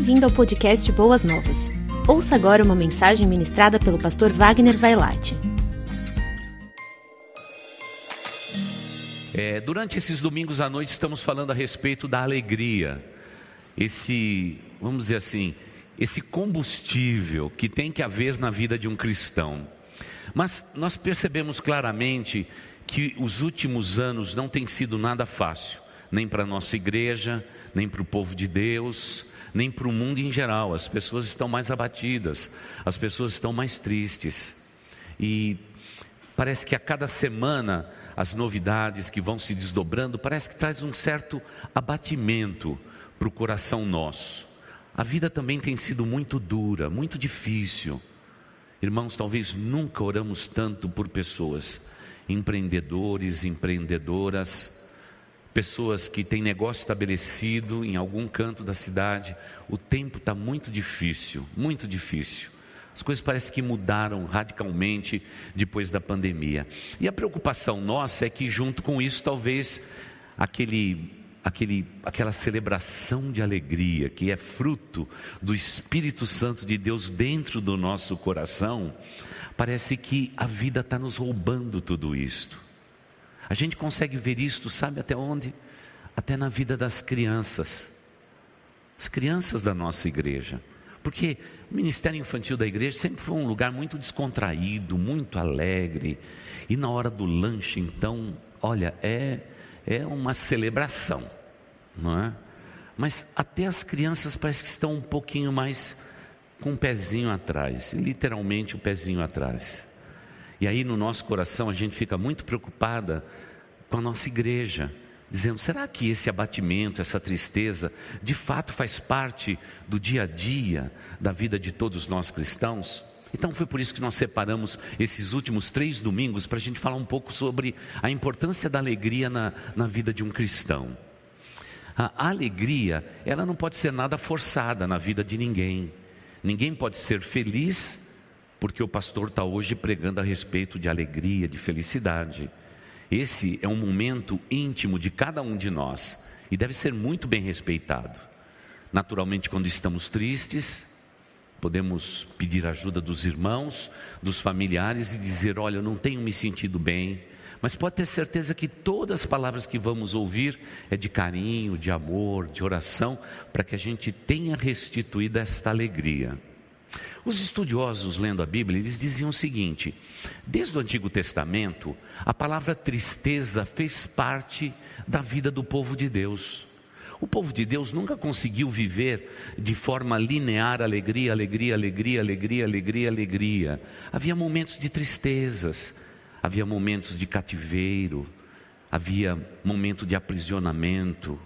Bem-vindo ao podcast Boas Novas. Ouça agora uma mensagem ministrada pelo pastor Wagner Vailate. É, durante esses domingos à noite estamos falando a respeito da alegria. Esse, vamos dizer assim, esse combustível que tem que haver na vida de um cristão. Mas nós percebemos claramente que os últimos anos não têm sido nada fácil, nem para a nossa igreja, nem para o povo de Deus, nem para o mundo em geral. As pessoas estão mais abatidas, as pessoas estão mais tristes. E parece que a cada semana as novidades que vão se desdobrando, parece que traz um certo abatimento para o coração nosso. A vida também tem sido muito dura, muito difícil. Irmãos, talvez nunca oramos tanto por pessoas, empreendedores, empreendedoras, pessoas que têm negócio estabelecido em algum canto da cidade, o tempo está muito difícil, muito difícil. As coisas parecem que mudaram radicalmente depois da pandemia. E a preocupação nossa é que, junto com isso, talvez aquele, aquele, aquela celebração de alegria que é fruto do Espírito Santo de Deus dentro do nosso coração, parece que a vida está nos roubando tudo isto. A gente consegue ver isto, sabe até onde? Até na vida das crianças. As crianças da nossa igreja. Porque o ministério infantil da igreja sempre foi um lugar muito descontraído, muito alegre. E na hora do lanche, então, olha, é, é uma celebração, não é? Mas até as crianças parece que estão um pouquinho mais com o um pezinho atrás, literalmente o um pezinho atrás. E aí no nosso coração a gente fica muito preocupada com a nossa igreja, dizendo: será que esse abatimento, essa tristeza, de fato faz parte do dia a dia da vida de todos nós cristãos? Então foi por isso que nós separamos esses últimos três domingos para a gente falar um pouco sobre a importância da alegria na, na vida de um cristão. A alegria, ela não pode ser nada forçada na vida de ninguém. Ninguém pode ser feliz porque o pastor está hoje pregando a respeito de alegria, de felicidade. Esse é um momento íntimo de cada um de nós e deve ser muito bem respeitado. Naturalmente, quando estamos tristes, podemos pedir ajuda dos irmãos, dos familiares e dizer: Olha, eu não tenho me sentido bem. Mas pode ter certeza que todas as palavras que vamos ouvir é de carinho, de amor, de oração, para que a gente tenha restituído esta alegria. Os estudiosos lendo a Bíblia, eles diziam o seguinte: desde o Antigo Testamento, a palavra tristeza fez parte da vida do povo de Deus. O povo de Deus nunca conseguiu viver de forma linear alegria, alegria, alegria, alegria, alegria, alegria. Havia momentos de tristezas, havia momentos de cativeiro, havia momento de aprisionamento,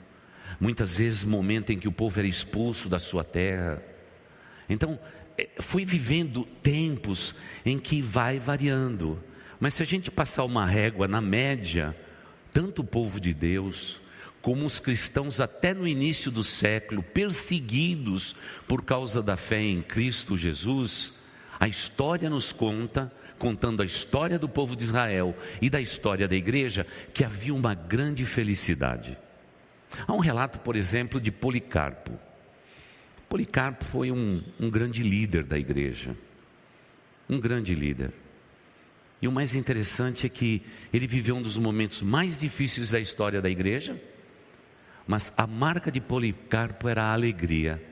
muitas vezes momento em que o povo era expulso da sua terra. Então, fui vivendo tempos em que vai variando. Mas se a gente passar uma régua na média, tanto o povo de Deus, como os cristãos até no início do século, perseguidos por causa da fé em Cristo Jesus, a história nos conta, contando a história do povo de Israel e da história da igreja, que havia uma grande felicidade. Há um relato, por exemplo, de Policarpo. Policarpo foi um, um grande líder da igreja, um grande líder. E o mais interessante é que ele viveu um dos momentos mais difíceis da história da igreja, mas a marca de Policarpo era a alegria.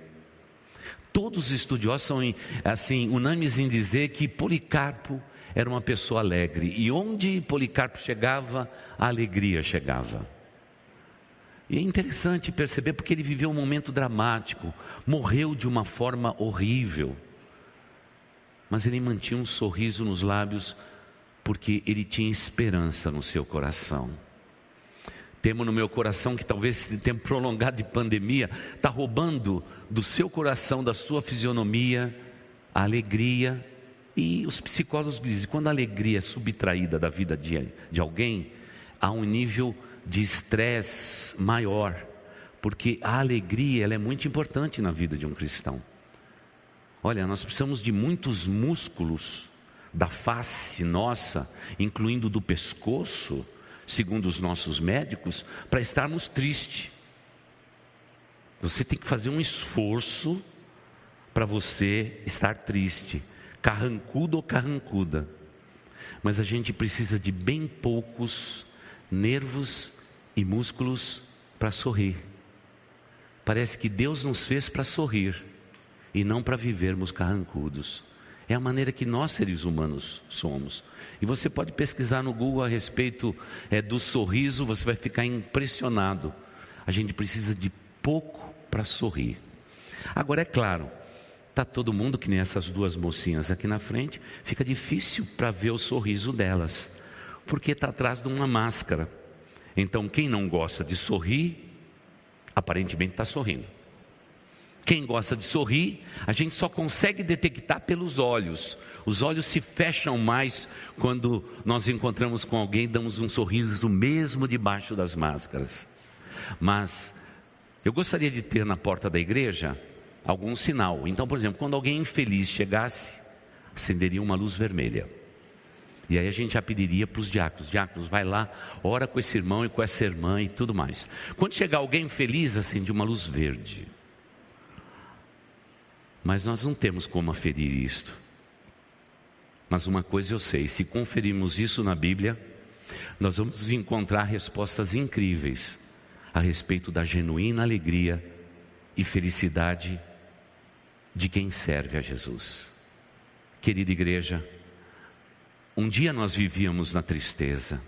Todos os estudiosos são assim unânimes em dizer que Policarpo era uma pessoa alegre e onde Policarpo chegava, a alegria chegava. E é interessante perceber porque ele viveu um momento dramático, morreu de uma forma horrível, mas ele mantinha um sorriso nos lábios porque ele tinha esperança no seu coração. Temo no meu coração que talvez esse tempo prolongado de pandemia está roubando do seu coração, da sua fisionomia, a alegria. E os psicólogos dizem: quando a alegria é subtraída da vida de, de alguém, há um nível de estresse maior, porque a alegria ela é muito importante na vida de um cristão. Olha, nós precisamos de muitos músculos da face nossa, incluindo do pescoço, segundo os nossos médicos, para estarmos tristes. Você tem que fazer um esforço para você estar triste, carrancudo ou carrancuda. Mas a gente precisa de bem poucos nervos e músculos para sorrir. Parece que Deus nos fez para sorrir e não para vivermos carrancudos. É a maneira que nós seres humanos somos. E você pode pesquisar no Google a respeito é, do sorriso, você vai ficar impressionado. A gente precisa de pouco para sorrir. Agora é claro, Está todo mundo, que nem essas duas mocinhas aqui na frente, fica difícil para ver o sorriso delas, porque está atrás de uma máscara. Então, quem não gosta de sorrir, aparentemente está sorrindo. Quem gosta de sorrir, a gente só consegue detectar pelos olhos. Os olhos se fecham mais quando nós encontramos com alguém damos um sorriso mesmo debaixo das máscaras. Mas eu gostaria de ter na porta da igreja algum sinal. Então, por exemplo, quando alguém infeliz chegasse, acenderia uma luz vermelha. E aí a gente já pediria para os diáconos: diáconos, vai lá, ora com esse irmão e com essa irmã e tudo mais. Quando chegar alguém feliz, acende uma luz verde. Mas nós não temos como aferir isto. Mas uma coisa eu sei: se conferirmos isso na Bíblia, nós vamos encontrar respostas incríveis a respeito da genuína alegria e felicidade de quem serve a Jesus. Querida igreja, um dia nós vivíamos na tristeza,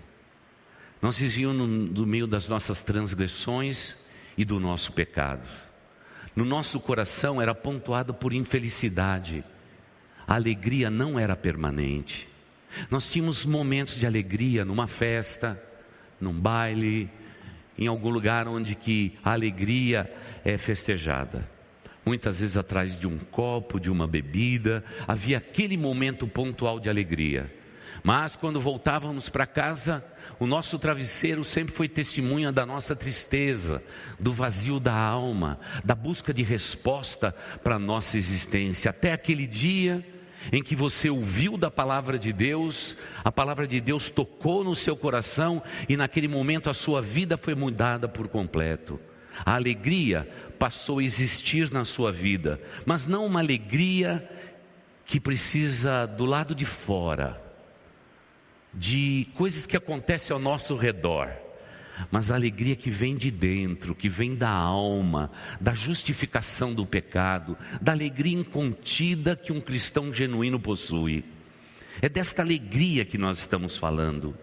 nós vivíamos no, meio das nossas transgressões e do nosso pecado. No nosso coração era pontuado por infelicidade, a alegria não era permanente. Nós tínhamos momentos de alegria numa festa, num baile, em algum lugar onde que a alegria é festejada muitas vezes atrás de um copo, de uma bebida, havia aquele momento pontual de alegria. Mas quando voltávamos para casa, o nosso travesseiro sempre foi testemunha da nossa tristeza, do vazio da alma, da busca de resposta para a nossa existência. Até aquele dia em que você ouviu da palavra de Deus, a palavra de Deus tocou no seu coração e naquele momento a sua vida foi mudada por completo. A alegria passou a existir na sua vida, mas não uma alegria que precisa do lado de fora, de coisas que acontecem ao nosso redor, mas a alegria que vem de dentro, que vem da alma, da justificação do pecado, da alegria incontida que um cristão genuíno possui. É desta alegria que nós estamos falando.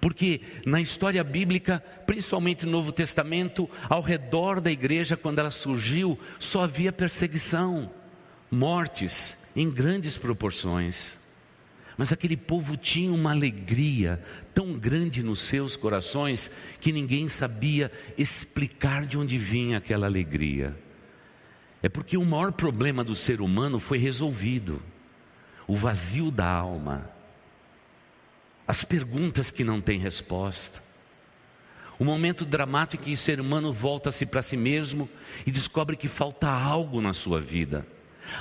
Porque na história bíblica, principalmente no Novo Testamento, ao redor da igreja, quando ela surgiu, só havia perseguição, mortes em grandes proporções. Mas aquele povo tinha uma alegria tão grande nos seus corações que ninguém sabia explicar de onde vinha aquela alegria. É porque o maior problema do ser humano foi resolvido o vazio da alma as perguntas que não têm resposta. O momento dramático em que o ser humano volta-se para si mesmo e descobre que falta algo na sua vida,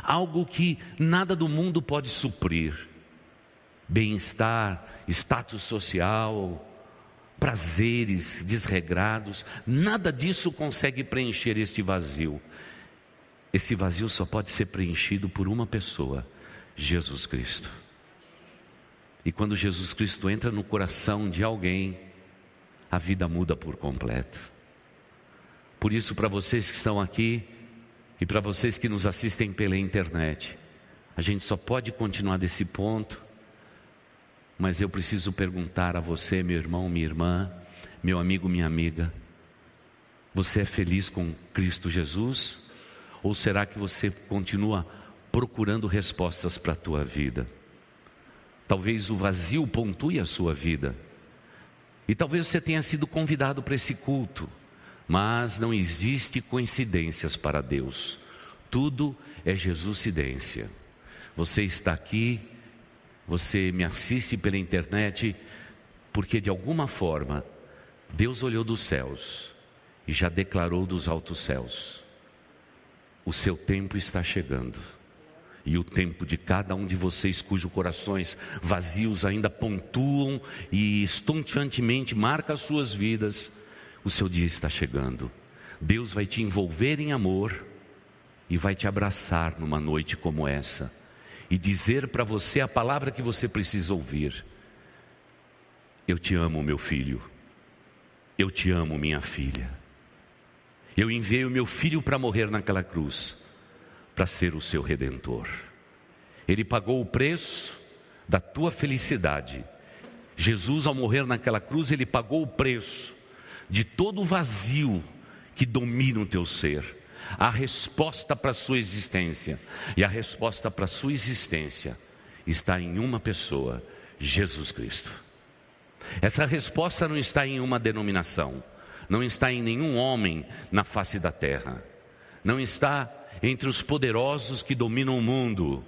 algo que nada do mundo pode suprir. Bem-estar, status social, prazeres desregrados, nada disso consegue preencher este vazio. Esse vazio só pode ser preenchido por uma pessoa: Jesus Cristo. E quando Jesus Cristo entra no coração de alguém, a vida muda por completo. Por isso, para vocês que estão aqui e para vocês que nos assistem pela internet, a gente só pode continuar desse ponto, mas eu preciso perguntar a você, meu irmão, minha irmã, meu amigo, minha amiga: você é feliz com Cristo Jesus? Ou será que você continua procurando respostas para a tua vida? Talvez o vazio pontue a sua vida. E talvez você tenha sido convidado para esse culto, mas não existe coincidências para Deus. Tudo é Jesuscidência. Você está aqui, você me assiste pela internet, porque de alguma forma Deus olhou dos céus e já declarou dos altos céus: o seu tempo está chegando e o tempo de cada um de vocês cujos corações vazios ainda pontuam e estonteantemente marca as suas vidas, o seu dia está chegando. Deus vai te envolver em amor e vai te abraçar numa noite como essa e dizer para você a palavra que você precisa ouvir. Eu te amo, meu filho. Eu te amo, minha filha. Eu enviei o meu filho para morrer naquela cruz, para ser o seu redentor. Ele pagou o preço da tua felicidade. Jesus, ao morrer naquela cruz, ele pagou o preço de todo o vazio que domina o teu ser a resposta para a sua existência. E a resposta para a sua existência está em uma pessoa, Jesus Cristo. Essa resposta não está em uma denominação, não está em nenhum homem na face da terra, não está entre os poderosos que dominam o mundo,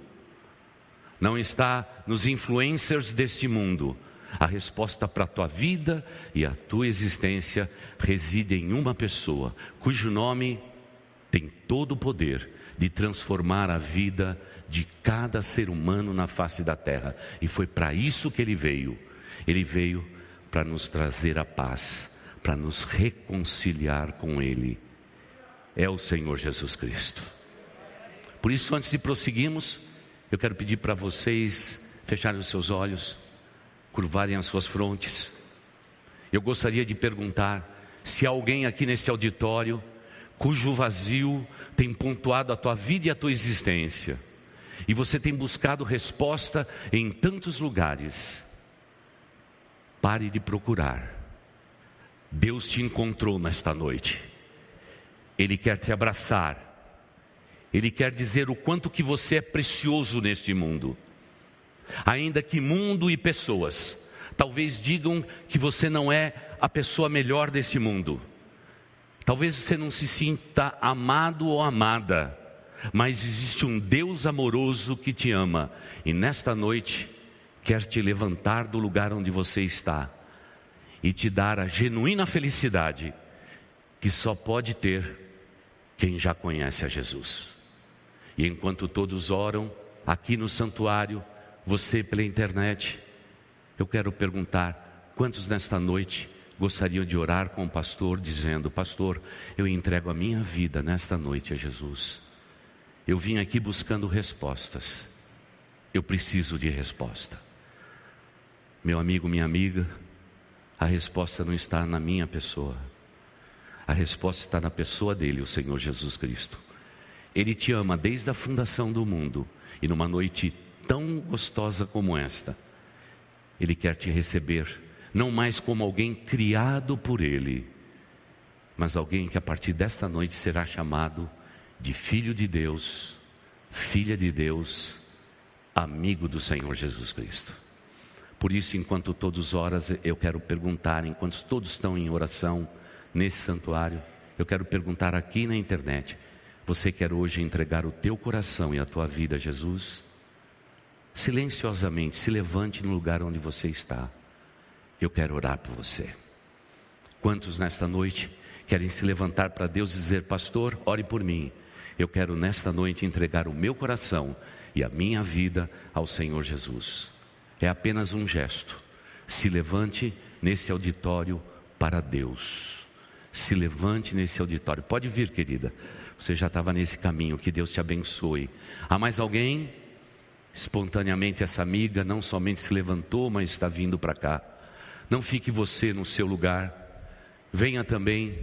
não está nos influencers deste mundo. A resposta para a tua vida e a tua existência reside em uma pessoa, cujo nome tem todo o poder de transformar a vida de cada ser humano na face da terra. E foi para isso que ele veio. Ele veio para nos trazer a paz, para nos reconciliar com Ele. É o Senhor Jesus Cristo. Por isso, antes de prosseguirmos, eu quero pedir para vocês fecharem os seus olhos, curvarem as suas frontes. Eu gostaria de perguntar se alguém aqui neste auditório cujo vazio tem pontuado a tua vida e a tua existência, e você tem buscado resposta em tantos lugares, pare de procurar. Deus te encontrou nesta noite. Ele quer te abraçar. Ele quer dizer o quanto que você é precioso neste mundo. Ainda que mundo e pessoas talvez digam que você não é a pessoa melhor desse mundo. Talvez você não se sinta amado ou amada, mas existe um Deus amoroso que te ama e nesta noite quer te levantar do lugar onde você está e te dar a genuína felicidade que só pode ter quem já conhece a Jesus. E enquanto todos oram aqui no santuário, você pela internet, eu quero perguntar: quantos nesta noite gostariam de orar com o pastor, dizendo: Pastor, eu entrego a minha vida nesta noite a Jesus. Eu vim aqui buscando respostas. Eu preciso de resposta. Meu amigo, minha amiga, a resposta não está na minha pessoa. A resposta está na pessoa dele, o Senhor Jesus Cristo. Ele te ama desde a fundação do mundo e numa noite tão gostosa como esta, ele quer te receber não mais como alguém criado por Ele, mas alguém que a partir desta noite será chamado de Filho de Deus, Filha de Deus, amigo do Senhor Jesus Cristo. Por isso, enquanto todos horas, eu quero perguntar, enquanto todos estão em oração nesse santuário, eu quero perguntar aqui na internet: você quer hoje entregar o teu coração e a tua vida a Jesus? Silenciosamente, se levante no lugar onde você está eu quero orar por você. Quantos nesta noite querem se levantar para Deus e dizer: Pastor, ore por mim. Eu quero nesta noite entregar o meu coração e a minha vida ao Senhor Jesus. É apenas um gesto. Se levante nesse auditório para Deus. Se levante nesse auditório. Pode vir, querida. Você já estava nesse caminho. Que Deus te abençoe. Há mais alguém? Espontaneamente, essa amiga não somente se levantou, mas está vindo para cá. Não fique você no seu lugar. Venha também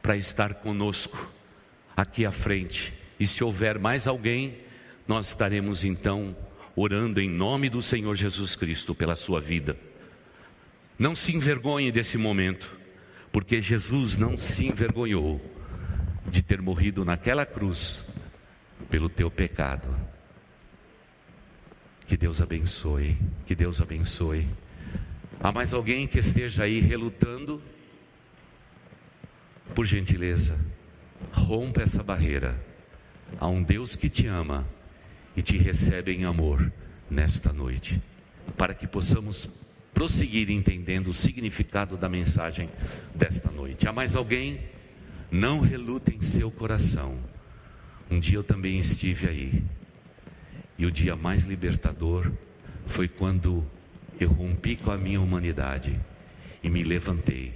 para estar conosco aqui à frente. E se houver mais alguém, nós estaremos então orando em nome do Senhor Jesus Cristo pela sua vida. Não se envergonhe desse momento, porque Jesus não se envergonhou de ter morrido naquela cruz pelo teu pecado. Que Deus abençoe, que Deus abençoe. Há mais alguém que esteja aí relutando? Por gentileza, rompa essa barreira. Há um Deus que te ama e te recebe em amor nesta noite, para que possamos prosseguir entendendo o significado da mensagem desta noite. Há mais alguém? Não relute em seu coração. Um dia eu também estive aí, e o dia mais libertador foi quando eu rompi com a minha humanidade e me levantei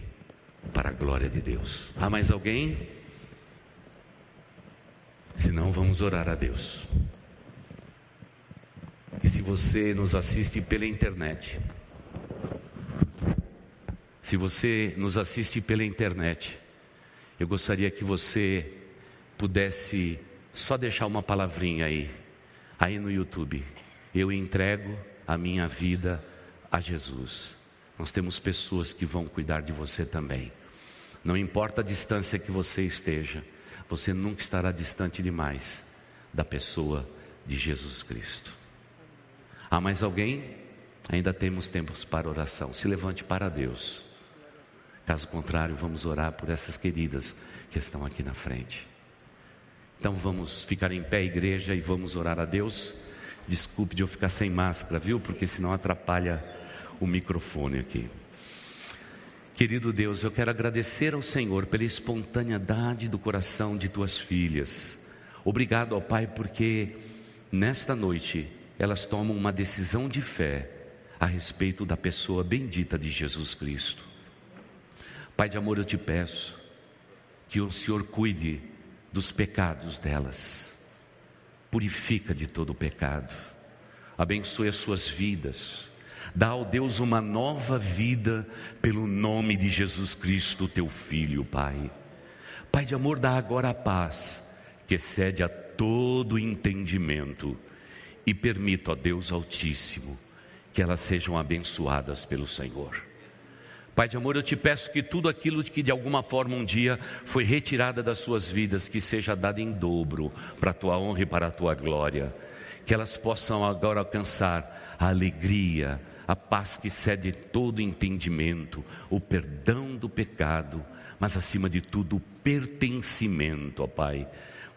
para a glória de Deus. Há mais alguém? Senão, vamos orar a Deus. E se você nos assiste pela internet, se você nos assiste pela internet, eu gostaria que você pudesse só deixar uma palavrinha aí, aí no YouTube. Eu entrego a minha vida a Jesus. Nós temos pessoas que vão cuidar de você também. Não importa a distância que você esteja, você nunca estará distante demais da pessoa de Jesus Cristo. Há mais alguém? Ainda temos tempos para oração. Se levante para Deus. Caso contrário, vamos orar por essas queridas que estão aqui na frente. Então vamos ficar em pé, igreja, e vamos orar a Deus. Desculpe de eu ficar sem máscara, viu? Porque senão atrapalha o microfone aqui. Querido Deus, eu quero agradecer ao Senhor pela espontaneidade do coração de tuas filhas. Obrigado ao Pai, porque nesta noite elas tomam uma decisão de fé a respeito da pessoa bendita de Jesus Cristo. Pai de amor, eu te peço que o Senhor cuide dos pecados delas, purifica de todo o pecado, abençoe as suas vidas, dá ao Deus uma nova vida pelo nome de Jesus Cristo, teu Filho, Pai. Pai de amor, dá agora a paz que excede a todo entendimento e permita, ó Deus Altíssimo, que elas sejam abençoadas pelo Senhor. Pai de amor, eu te peço que tudo aquilo que de alguma forma um dia foi retirada das suas vidas, que seja dado em dobro para a tua honra e para a tua glória. Que elas possam agora alcançar a alegria, a paz que cede todo entendimento, o perdão do pecado, mas acima de tudo o pertencimento, ó Pai,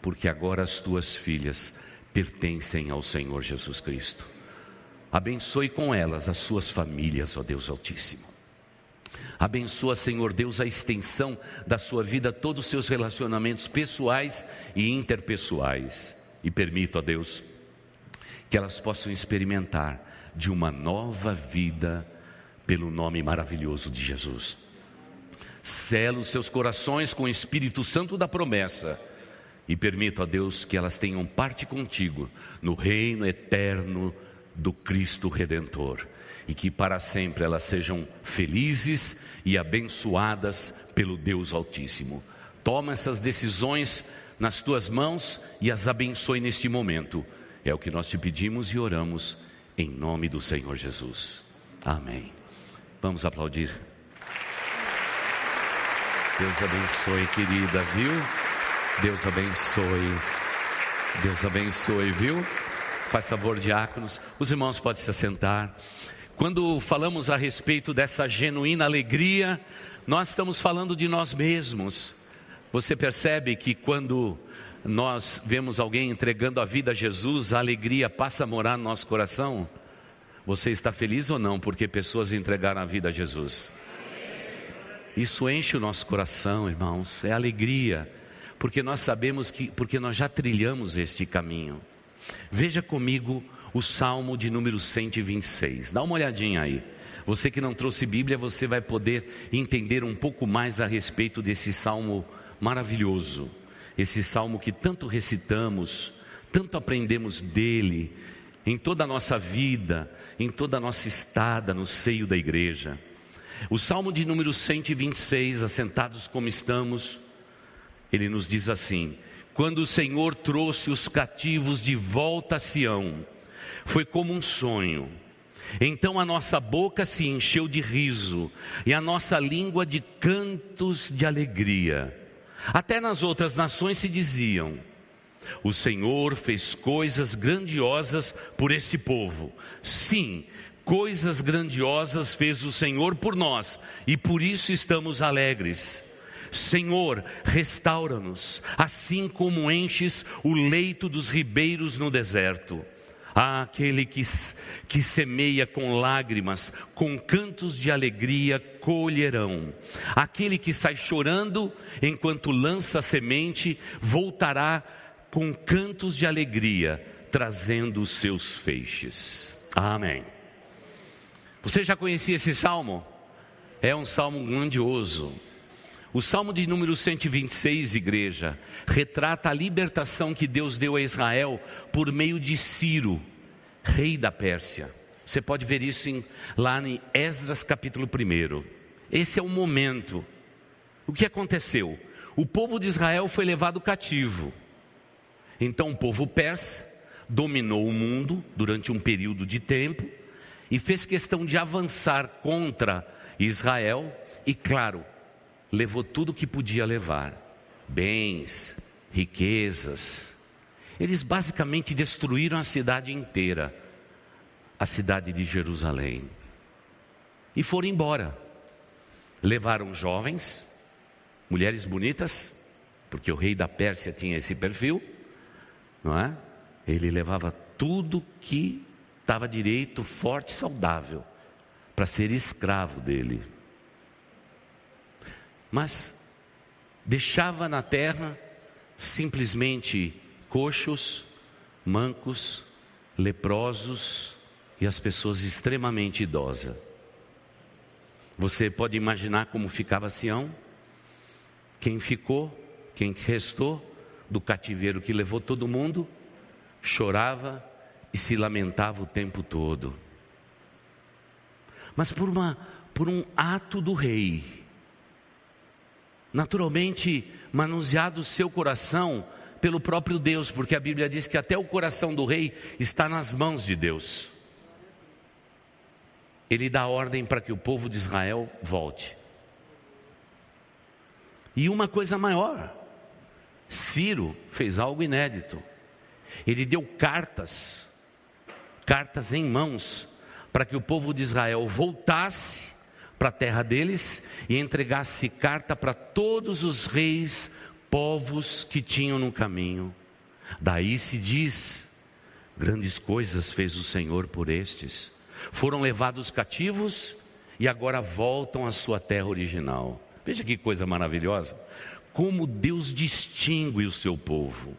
porque agora as tuas filhas pertencem ao Senhor Jesus Cristo. Abençoe com elas as suas famílias, ó Deus Altíssimo. Abençoa, Senhor Deus, a extensão da sua vida, todos os seus relacionamentos pessoais e interpessoais. E permita, ó Deus, que elas possam experimentar de uma nova vida pelo nome maravilhoso de Jesus. Sela os seus corações com o Espírito Santo da promessa e permita, ó Deus, que elas tenham parte contigo no reino eterno do Cristo Redentor e que para sempre elas sejam felizes e abençoadas pelo Deus Altíssimo. Toma essas decisões nas tuas mãos e as abençoe neste momento. É o que nós te pedimos e oramos em nome do Senhor Jesus. Amém. Vamos aplaudir. Deus abençoe, querida, viu? Deus abençoe. Deus abençoe, viu? Faz favor, diáconos. Os irmãos podem se assentar. Quando falamos a respeito dessa genuína alegria, nós estamos falando de nós mesmos. Você percebe que quando nós vemos alguém entregando a vida a Jesus, a alegria passa a morar no nosso coração? Você está feliz ou não porque pessoas entregaram a vida a Jesus? Isso enche o nosso coração, irmãos, é alegria, porque nós sabemos que, porque nós já trilhamos este caminho. Veja comigo o Salmo de número 126. Dá uma olhadinha aí. Você que não trouxe Bíblia, você vai poder entender um pouco mais a respeito desse salmo maravilhoso. Esse salmo que tanto recitamos, tanto aprendemos dele em toda a nossa vida, em toda a nossa estada no seio da igreja. O salmo de número 126, assentados como estamos, ele nos diz assim: Quando o Senhor trouxe os cativos de volta a Sião, foi como um sonho. Então a nossa boca se encheu de riso e a nossa língua de cantos de alegria. Até nas outras nações se diziam: O Senhor fez coisas grandiosas por esse povo. Sim, coisas grandiosas fez o Senhor por nós e por isso estamos alegres. Senhor, restaura-nos, assim como enches o leito dos ribeiros no deserto. Ah, aquele que, que semeia com lágrimas, com cantos de alegria colherão. Aquele que sai chorando enquanto lança a semente, voltará com cantos de alegria, trazendo os seus feixes. Amém. Você já conhecia esse salmo? É um salmo grandioso. O Salmo de número 126, igreja, retrata a libertação que Deus deu a Israel por meio de Ciro, rei da Pérsia. Você pode ver isso em, lá em Esdras capítulo 1. Esse é o momento. O que aconteceu? O povo de Israel foi levado cativo. Então o povo persa dominou o mundo durante um período de tempo e fez questão de avançar contra Israel e, claro, levou tudo que podia levar: bens, riquezas. Eles basicamente destruíram a cidade inteira, a cidade de Jerusalém, e foram embora. Levaram jovens, mulheres bonitas, porque o rei da Pérsia tinha esse perfil, não é? Ele levava tudo que estava direito, forte, saudável, para ser escravo dele mas deixava na terra simplesmente coxos, mancos, leprosos e as pessoas extremamente idosas. Você pode imaginar como ficava Sião? Quem ficou, quem restou do cativeiro que levou todo mundo, chorava e se lamentava o tempo todo. Mas por, uma, por um ato do rei, naturalmente manuseado o seu coração pelo próprio Deus, porque a Bíblia diz que até o coração do rei está nas mãos de Deus. Ele dá ordem para que o povo de Israel volte. E uma coisa maior, Ciro fez algo inédito. Ele deu cartas, cartas em mãos, para que o povo de Israel voltasse para a terra deles e entregasse carta para todos os reis, povos que tinham no caminho. Daí se diz: grandes coisas fez o Senhor por estes. Foram levados cativos e agora voltam à sua terra original. Veja que coisa maravilhosa. Como Deus distingue o seu povo.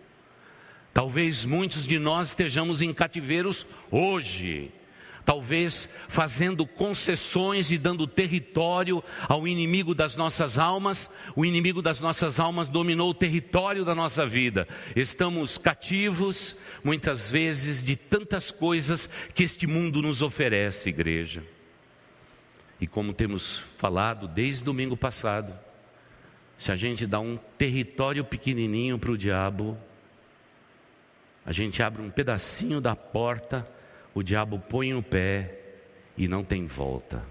Talvez muitos de nós estejamos em cativeiros hoje talvez fazendo concessões e dando território ao inimigo das nossas almas. O inimigo das nossas almas dominou o território da nossa vida. Estamos cativos, muitas vezes, de tantas coisas que este mundo nos oferece, igreja. E como temos falado desde domingo passado, se a gente dá um território pequenininho para o diabo, a gente abre um pedacinho da porta o diabo põe o pé e não tem volta.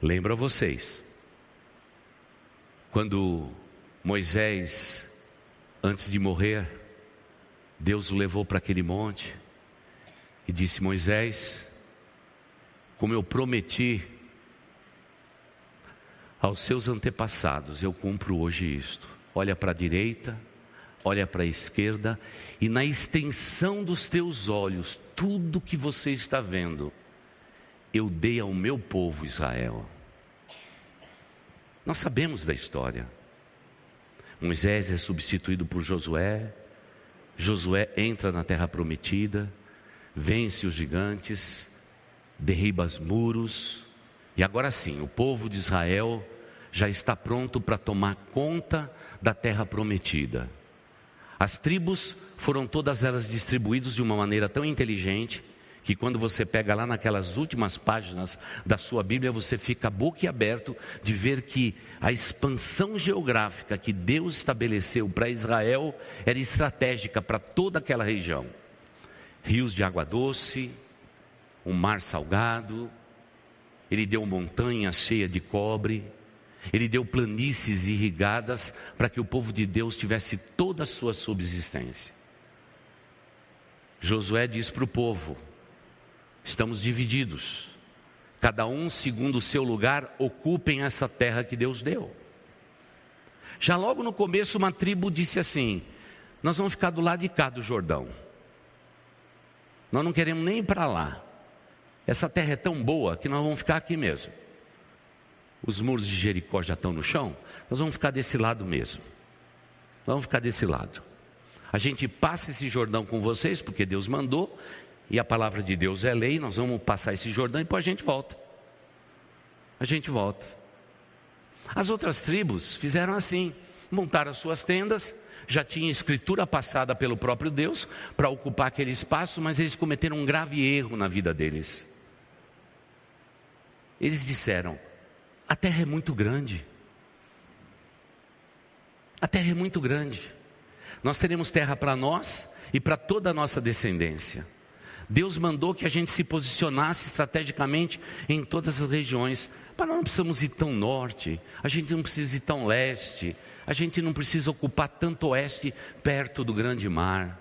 Lembro vocês, quando Moisés, antes de morrer, Deus o levou para aquele monte e disse: Moisés, como eu prometi aos seus antepassados, eu cumpro hoje isto. Olha para a direita, olha para a esquerda e na extensão dos teus olhos, tudo que você está vendo, eu dei ao meu povo Israel. Nós sabemos da história. Moisés é substituído por Josué. Josué entra na terra prometida, vence os gigantes, derriba os muros, e agora sim, o povo de Israel já está pronto para tomar conta da terra prometida. As tribos foram todas elas distribuídas de uma maneira tão inteligente que quando você pega lá naquelas últimas páginas da sua Bíblia, você fica boquiaberto de ver que a expansão geográfica que Deus estabeleceu para Israel era estratégica para toda aquela região. Rios de água doce, um mar salgado, ele deu montanhas cheias de cobre, ele deu planícies irrigadas para que o povo de Deus tivesse toda a sua subsistência. Josué diz para o povo: estamos divididos, cada um segundo o seu lugar, ocupem essa terra que Deus deu. Já logo no começo, uma tribo disse assim: Nós vamos ficar do lado de cá do Jordão, nós não queremos nem ir para lá, essa terra é tão boa que nós vamos ficar aqui mesmo os muros de Jericó já estão no chão, nós vamos ficar desse lado mesmo. Vamos ficar desse lado. A gente passa esse Jordão com vocês, porque Deus mandou, e a palavra de Deus é lei, nós vamos passar esse Jordão e depois a gente volta. A gente volta. As outras tribos fizeram assim: montaram as suas tendas, já tinha escritura passada pelo próprio Deus para ocupar aquele espaço, mas eles cometeram um grave erro na vida deles. Eles disseram: a terra é muito grande. A terra é muito grande. Nós teremos terra para nós e para toda a nossa descendência. Deus mandou que a gente se posicionasse estrategicamente em todas as regiões. Para nós não precisamos ir tão norte, a gente não precisa ir tão leste, a gente não precisa ocupar tanto oeste perto do grande mar.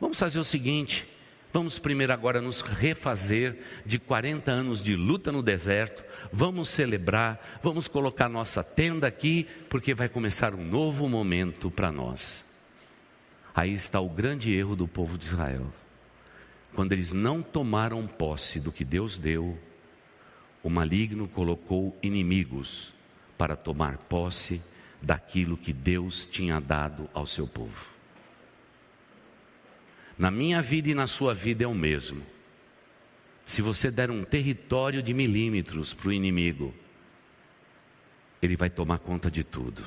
Vamos fazer o seguinte: vamos primeiro agora nos refazer de 40 anos de luta no deserto, vamos celebrar, vamos colocar nossa tenda aqui, porque vai começar um novo momento para nós. Aí está o grande erro do povo de Israel quando eles não tomaram posse do que Deus deu, o maligno colocou inimigos para tomar posse daquilo que Deus tinha dado ao seu povo. Na minha vida e na sua vida é o mesmo. Se você der um território de milímetros para o inimigo, ele vai tomar conta de tudo.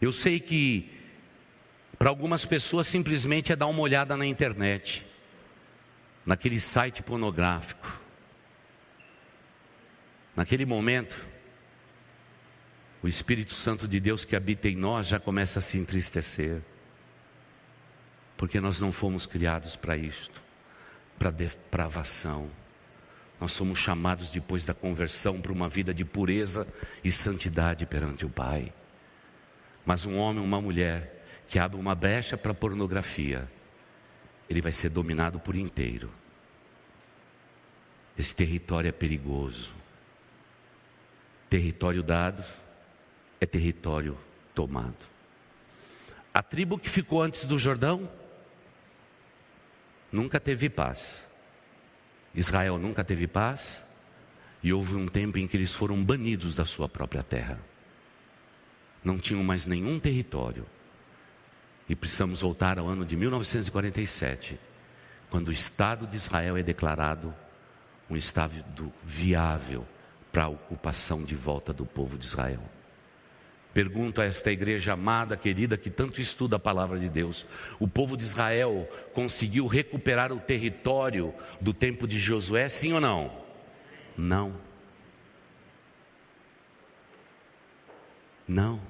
Eu sei que para algumas pessoas, simplesmente é dar uma olhada na internet, naquele site pornográfico. Naquele momento, o Espírito Santo de Deus que habita em nós já começa a se entristecer, porque nós não fomos criados para isto, para depravação. Nós somos chamados depois da conversão para uma vida de pureza e santidade perante o Pai. Mas um homem, uma mulher, que abre uma brecha para a pornografia, ele vai ser dominado por inteiro. Esse território é perigoso. Território dado é território tomado. A tribo que ficou antes do Jordão nunca teve paz. Israel nunca teve paz e houve um tempo em que eles foram banidos da sua própria terra. Não tinham mais nenhum território. E precisamos voltar ao ano de 1947, quando o Estado de Israel é declarado um Estado viável para a ocupação de volta do povo de Israel. Pergunto a esta igreja amada, querida, que tanto estuda a palavra de Deus: o povo de Israel conseguiu recuperar o território do tempo de Josué, sim ou não? Não. Não.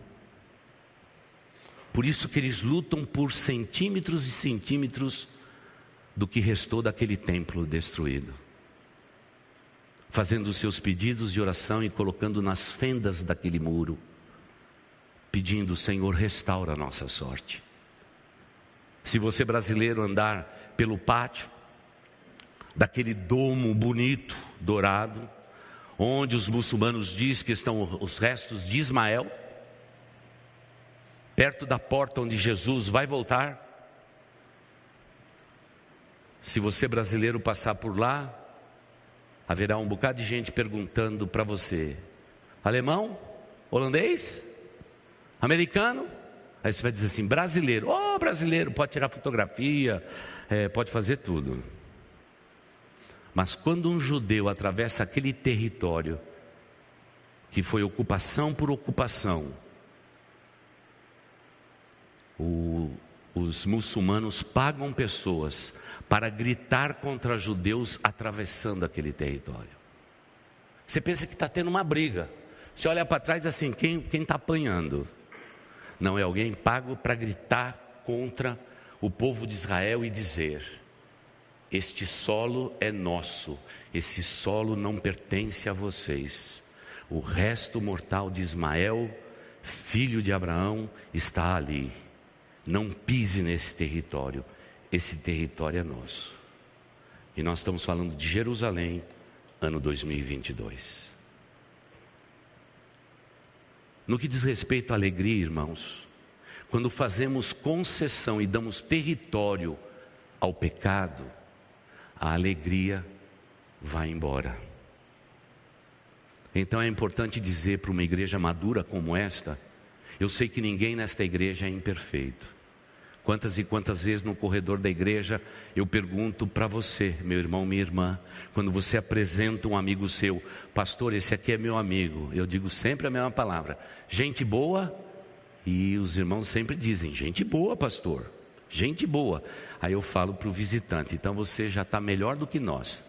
Por isso que eles lutam por centímetros e centímetros do que restou daquele templo destruído. Fazendo os seus pedidos de oração e colocando nas fendas daquele muro, pedindo, Senhor, restaura a nossa sorte. Se você brasileiro andar pelo pátio daquele domo bonito, dourado, onde os muçulmanos dizem que estão os restos de Ismael, perto da porta onde Jesus vai voltar. Se você brasileiro passar por lá, haverá um bocado de gente perguntando para você: alemão? Holandês? Americano? Aí você vai dizer assim: brasileiro. Oh, brasileiro, pode tirar fotografia, é, pode fazer tudo. Mas quando um judeu atravessa aquele território, que foi ocupação por ocupação, o, os muçulmanos pagam pessoas para gritar contra judeus atravessando aquele território. Você pensa que está tendo uma briga. Você olha para trás assim, quem está apanhando? Não é alguém pago para gritar contra o povo de Israel e dizer: Este solo é nosso, esse solo não pertence a vocês. O resto mortal de Ismael, filho de Abraão, está ali. Não pise nesse território, esse território é nosso. E nós estamos falando de Jerusalém, ano 2022. No que diz respeito à alegria, irmãos, quando fazemos concessão e damos território ao pecado, a alegria vai embora. Então é importante dizer para uma igreja madura como esta, eu sei que ninguém nesta igreja é imperfeito. Quantas e quantas vezes no corredor da igreja eu pergunto para você, meu irmão, minha irmã, quando você apresenta um amigo seu, pastor, esse aqui é meu amigo, eu digo sempre a mesma palavra: gente boa, e os irmãos sempre dizem: gente boa, pastor, gente boa. Aí eu falo para o visitante: então você já está melhor do que nós,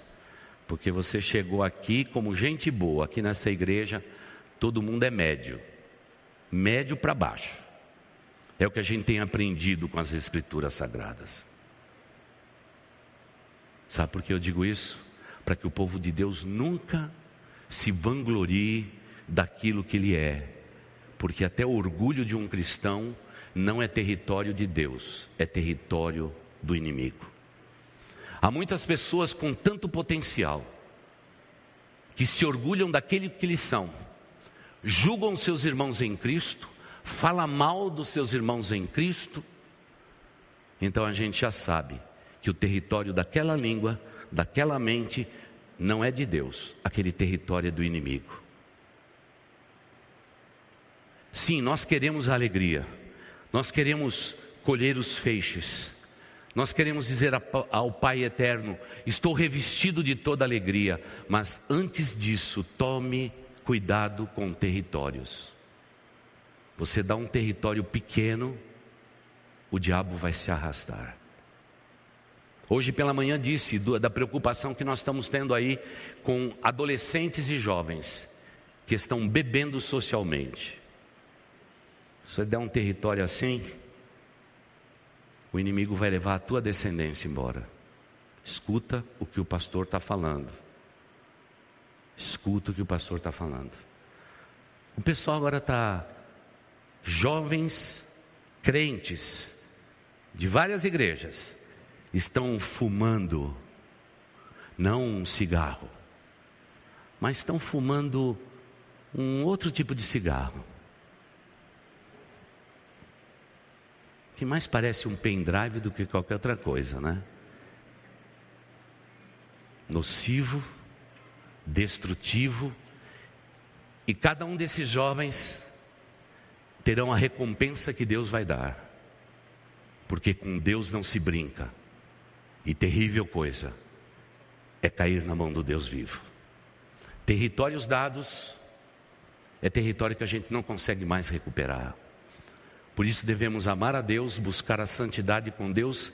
porque você chegou aqui como gente boa, aqui nessa igreja, todo mundo é médio, médio para baixo. É o que a gente tem aprendido com as Escrituras Sagradas. Sabe por que eu digo isso? Para que o povo de Deus nunca se vanglorie daquilo que ele é, porque até o orgulho de um cristão não é território de Deus, é território do inimigo. Há muitas pessoas com tanto potencial que se orgulham daquele que eles são, julgam seus irmãos em Cristo, fala mal dos seus irmãos em Cristo, então a gente já sabe que o território daquela língua, daquela mente, não é de Deus, aquele território é do inimigo. Sim, nós queremos a alegria, nós queremos colher os feixes, nós queremos dizer ao Pai eterno: estou revestido de toda alegria, mas antes disso, tome cuidado com territórios. Você dá um território pequeno, o diabo vai se arrastar. Hoje pela manhã disse da preocupação que nós estamos tendo aí com adolescentes e jovens que estão bebendo socialmente. Se você der um território assim, o inimigo vai levar a tua descendência embora. Escuta o que o pastor está falando. Escuta o que o pastor está falando. O pessoal agora está jovens crentes de várias igrejas estão fumando, não um cigarro, mas estão fumando um outro tipo de cigarro. Que mais parece um pendrive do que qualquer outra coisa, né? Nocivo, destrutivo, e cada um desses jovens terão a recompensa que Deus vai dar, porque com Deus não se brinca, e terrível coisa é cair na mão do Deus vivo. Territórios dados é território que a gente não consegue mais recuperar. Por isso devemos amar a Deus, buscar a santidade com Deus,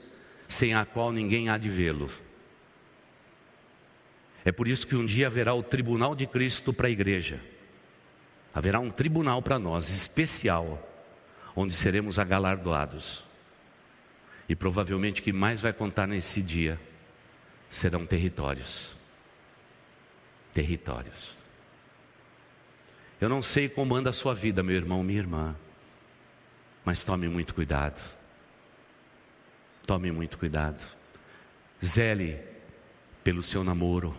sem a qual ninguém há de vê-lo. É por isso que um dia haverá o tribunal de Cristo para a igreja. Haverá um tribunal para nós, especial, onde seremos agalardoados. E provavelmente o que mais vai contar nesse dia serão territórios. Territórios. Eu não sei como anda a sua vida, meu irmão, minha irmã, mas tome muito cuidado. Tome muito cuidado. Zele pelo seu namoro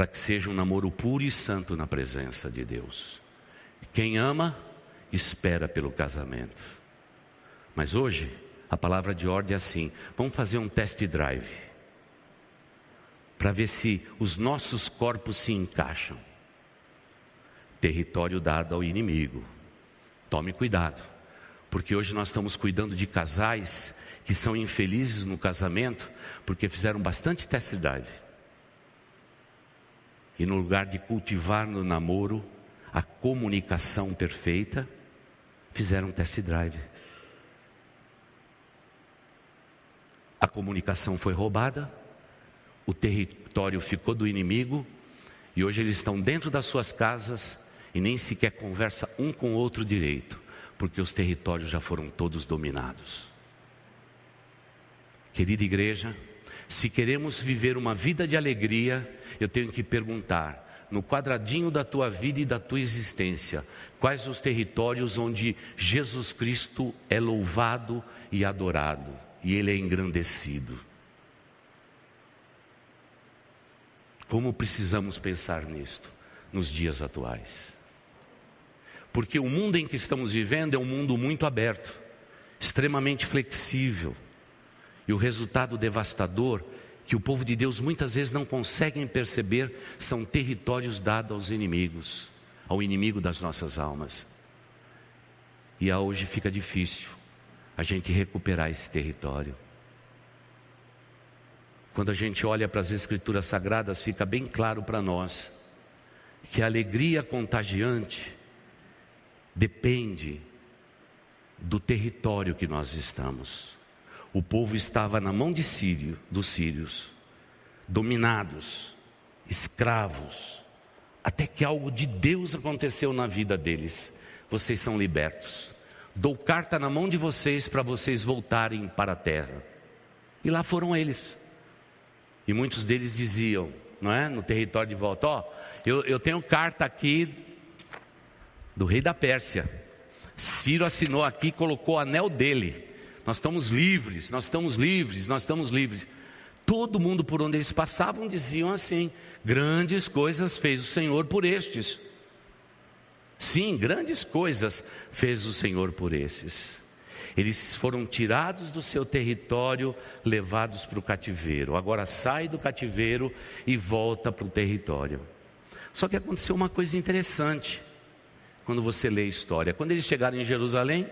para que seja um namoro puro e santo na presença de Deus. Quem ama, espera pelo casamento. Mas hoje, a palavra de ordem é assim: vamos fazer um test drive, para ver se os nossos corpos se encaixam. Território dado ao inimigo. Tome cuidado, porque hoje nós estamos cuidando de casais que são infelizes no casamento, porque fizeram bastante test drive e no lugar de cultivar no namoro a comunicação perfeita, fizeram um test drive. A comunicação foi roubada, o território ficou do inimigo e hoje eles estão dentro das suas casas e nem sequer conversa um com o outro direito, porque os territórios já foram todos dominados. Querida igreja, se queremos viver uma vida de alegria, eu tenho que perguntar, no quadradinho da tua vida e da tua existência, quais os territórios onde Jesus Cristo é louvado e adorado e ele é engrandecido? Como precisamos pensar nisto nos dias atuais? Porque o mundo em que estamos vivendo é um mundo muito aberto, extremamente flexível e o resultado devastador, que o povo de Deus muitas vezes não conseguem perceber, são territórios dados aos inimigos, ao inimigo das nossas almas. E hoje fica difícil a gente recuperar esse território. Quando a gente olha para as Escrituras Sagradas, fica bem claro para nós que a alegria contagiante depende do território que nós estamos. O povo estava na mão de Sírio, dos sírios, dominados, escravos, até que algo de Deus aconteceu na vida deles. Vocês são libertos. Dou carta na mão de vocês para vocês voltarem para a terra. E lá foram eles. E muitos deles diziam, não é? No território de volta: Ó, oh, eu, eu tenho carta aqui do rei da Pérsia. Ciro assinou aqui, colocou o anel dele. Nós estamos livres, nós estamos livres, nós estamos livres. Todo mundo por onde eles passavam diziam assim: grandes coisas fez o Senhor por estes. Sim, grandes coisas fez o Senhor por esses. Eles foram tirados do seu território, levados para o cativeiro. Agora sai do cativeiro e volta para o território. Só que aconteceu uma coisa interessante quando você lê a história. Quando eles chegaram em Jerusalém,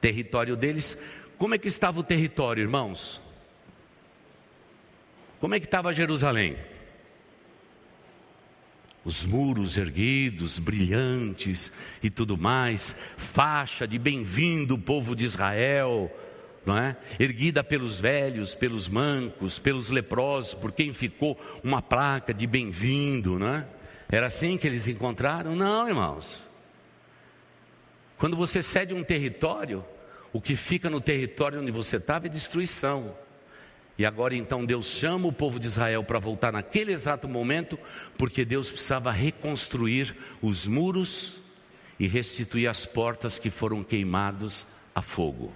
território deles, como é que estava o território, irmãos? Como é que estava Jerusalém? Os muros erguidos, brilhantes e tudo mais, faixa de bem-vindo povo de Israel, não é? Erguida pelos velhos, pelos mancos, pelos leprosos, por quem ficou uma placa de bem-vindo, não é? Era assim que eles encontraram? Não, irmãos. Quando você cede um território, o que fica no território onde você estava é destruição. E agora então Deus chama o povo de Israel para voltar naquele exato momento, porque Deus precisava reconstruir os muros e restituir as portas que foram queimados a fogo.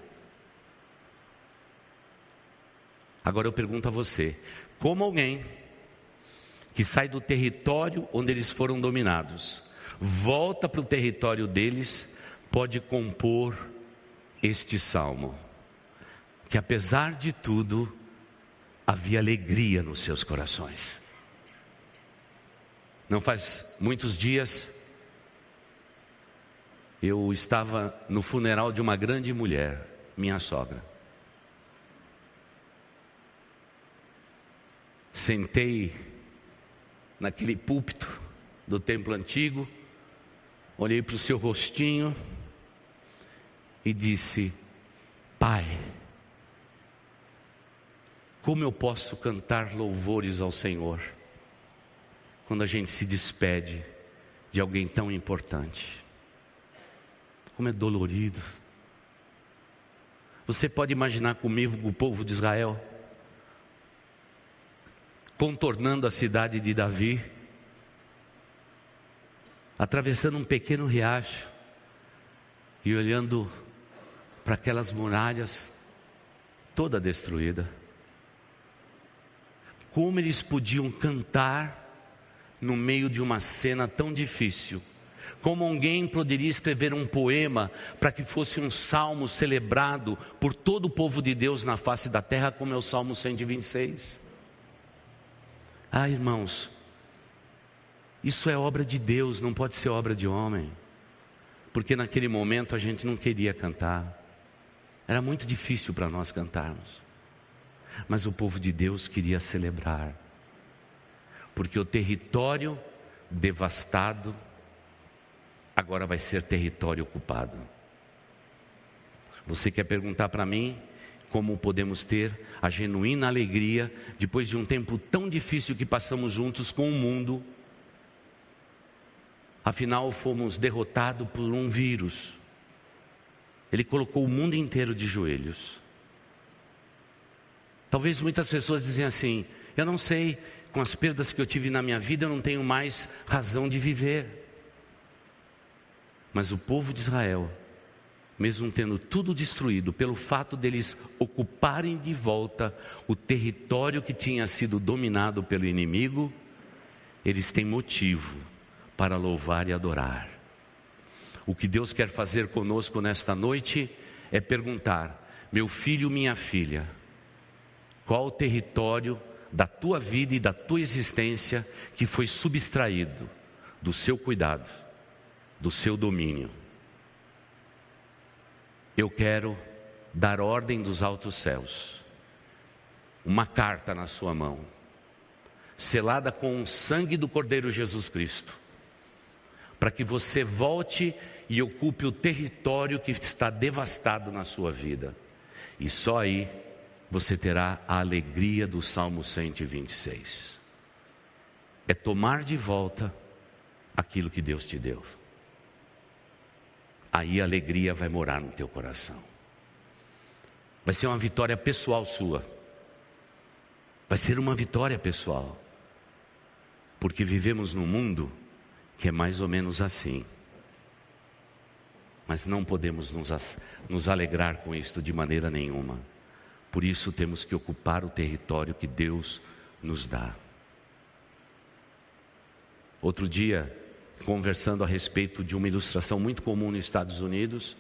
Agora eu pergunto a você: como alguém que sai do território onde eles foram dominados, volta para o território deles, pode compor este salmo? Que apesar de tudo, havia alegria nos seus corações. Não faz muitos dias, eu estava no funeral de uma grande mulher, minha sogra. Sentei naquele púlpito do templo antigo, olhei para o seu rostinho e disse: Pai, como eu posso cantar louvores ao Senhor quando a gente se despede de alguém tão importante? Como é dolorido. Você pode imaginar comigo o povo de Israel? contornando a cidade de Davi, atravessando um pequeno riacho e olhando para aquelas muralhas toda destruída. Como eles podiam cantar no meio de uma cena tão difícil? Como alguém poderia escrever um poema para que fosse um salmo celebrado por todo o povo de Deus na face da terra, como é o Salmo 126? Ah, irmãos, isso é obra de Deus, não pode ser obra de homem. Porque naquele momento a gente não queria cantar. Era muito difícil para nós cantarmos. Mas o povo de Deus queria celebrar. Porque o território devastado agora vai ser território ocupado. Você quer perguntar para mim como podemos ter a genuína alegria depois de um tempo tão difícil que passamos juntos com o mundo. Afinal, fomos derrotados por um vírus. Ele colocou o mundo inteiro de joelhos. Talvez muitas pessoas dizem assim: eu não sei, com as perdas que eu tive na minha vida, eu não tenho mais razão de viver. Mas o povo de Israel mesmo tendo tudo destruído, pelo fato deles ocuparem de volta o território que tinha sido dominado pelo inimigo, eles têm motivo para louvar e adorar. O que Deus quer fazer conosco nesta noite é perguntar: meu filho, minha filha, qual o território da tua vida e da tua existência que foi subtraído do seu cuidado, do seu domínio? eu quero dar ordem dos altos céus, uma carta na sua mão, selada com o sangue do Cordeiro Jesus Cristo, para que você volte e ocupe o território que está devastado na sua vida. E só aí você terá a alegria do Salmo 126. É tomar de volta aquilo que Deus te deu. Aí a alegria vai morar no teu coração. Vai ser uma vitória pessoal sua. Vai ser uma vitória pessoal. Porque vivemos num mundo que é mais ou menos assim. Mas não podemos nos, nos alegrar com isto de maneira nenhuma. Por isso temos que ocupar o território que Deus nos dá. Outro dia, conversando a respeito de uma ilustração muito comum nos Estados Unidos,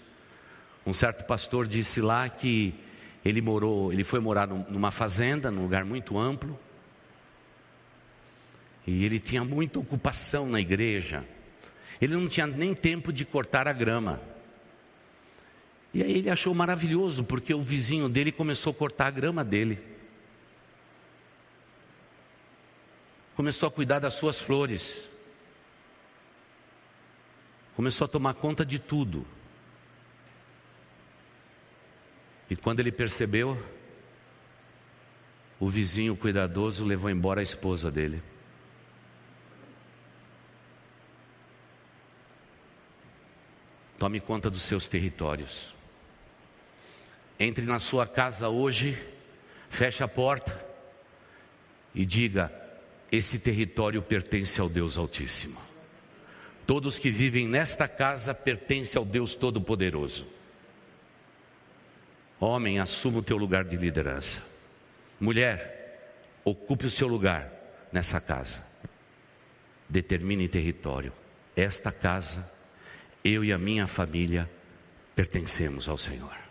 um certo pastor disse lá que ele morou, ele foi morar numa fazenda, num lugar muito amplo, e ele tinha muita ocupação na igreja. Ele não tinha nem tempo de cortar a grama. E aí ele achou maravilhoso, porque o vizinho dele começou a cortar a grama dele. Começou a cuidar das suas flores. Começou a tomar conta de tudo. E quando ele percebeu, o vizinho cuidadoso levou embora a esposa dele. Tome conta dos seus territórios. Entre na sua casa hoje, feche a porta e diga: Esse território pertence ao Deus Altíssimo. Todos que vivem nesta casa pertencem ao Deus Todo-Poderoso. Homem, assuma o teu lugar de liderança. Mulher, ocupe o seu lugar nessa casa. Determine território. Esta casa, eu e a minha família pertencemos ao Senhor.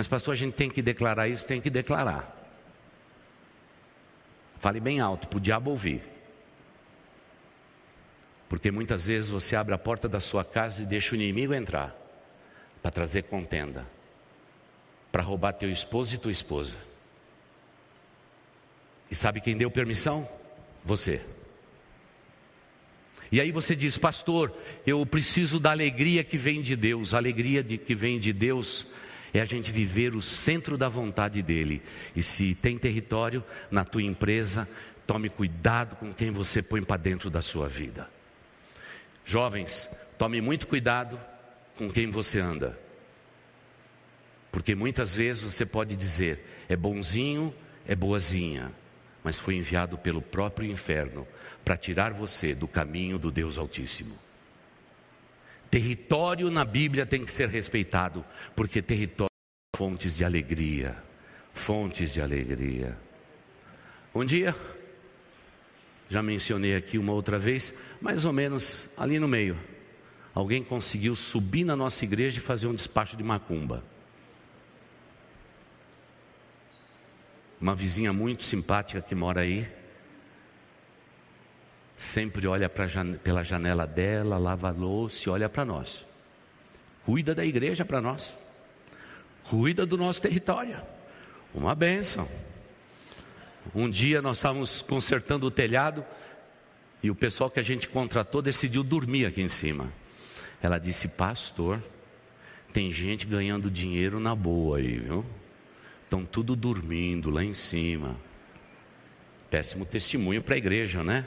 Mas, pastor, a gente tem que declarar isso, tem que declarar. Fale bem alto, para o diabo ouvir. Porque muitas vezes você abre a porta da sua casa e deixa o inimigo entrar para trazer contenda, para roubar teu esposo e tua esposa. E sabe quem deu permissão? Você. E aí você diz, pastor, eu preciso da alegria que vem de Deus. A alegria de, que vem de Deus é a gente viver o centro da vontade dele. E se tem território na tua empresa, tome cuidado com quem você põe para dentro da sua vida. Jovens, tome muito cuidado com quem você anda. Porque muitas vezes você pode dizer, é bonzinho, é boazinha, mas foi enviado pelo próprio inferno para tirar você do caminho do Deus Altíssimo. Território na Bíblia tem que ser respeitado, porque território é fontes de alegria, fontes de alegria. Um dia, já mencionei aqui uma outra vez, mais ou menos ali no meio, alguém conseguiu subir na nossa igreja e fazer um despacho de macumba. Uma vizinha muito simpática que mora aí, sempre olha pela janela dela, lava a louça e olha para nós. Cuida da igreja para nós. Cuida do nosso território. Uma bênção. Um dia nós estávamos consertando o telhado e o pessoal que a gente contratou decidiu dormir aqui em cima. Ela disse: Pastor, tem gente ganhando dinheiro na boa aí, viu? Estão tudo dormindo lá em cima. Péssimo testemunho para a igreja, né?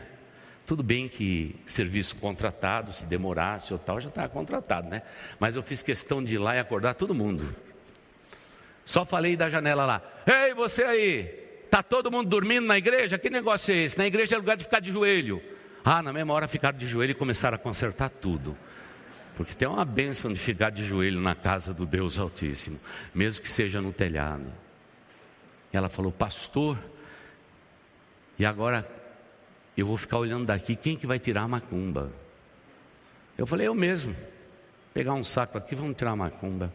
Tudo bem que serviço contratado, se demorasse ou tal, já estava contratado, né? Mas eu fiz questão de ir lá e acordar todo mundo. Só falei da janela lá. Ei, você aí, tá todo mundo dormindo na igreja? Que negócio é esse? Na igreja é lugar de ficar de joelho. Ah, na mesma hora ficaram de joelho e começaram a consertar tudo. Porque tem uma bênção de ficar de joelho na casa do Deus Altíssimo, mesmo que seja no telhado. Ela falou, pastor, e agora eu vou ficar olhando daqui, quem que vai tirar a macumba? Eu falei, eu mesmo. Pegar um saco aqui, vamos tirar a macumba.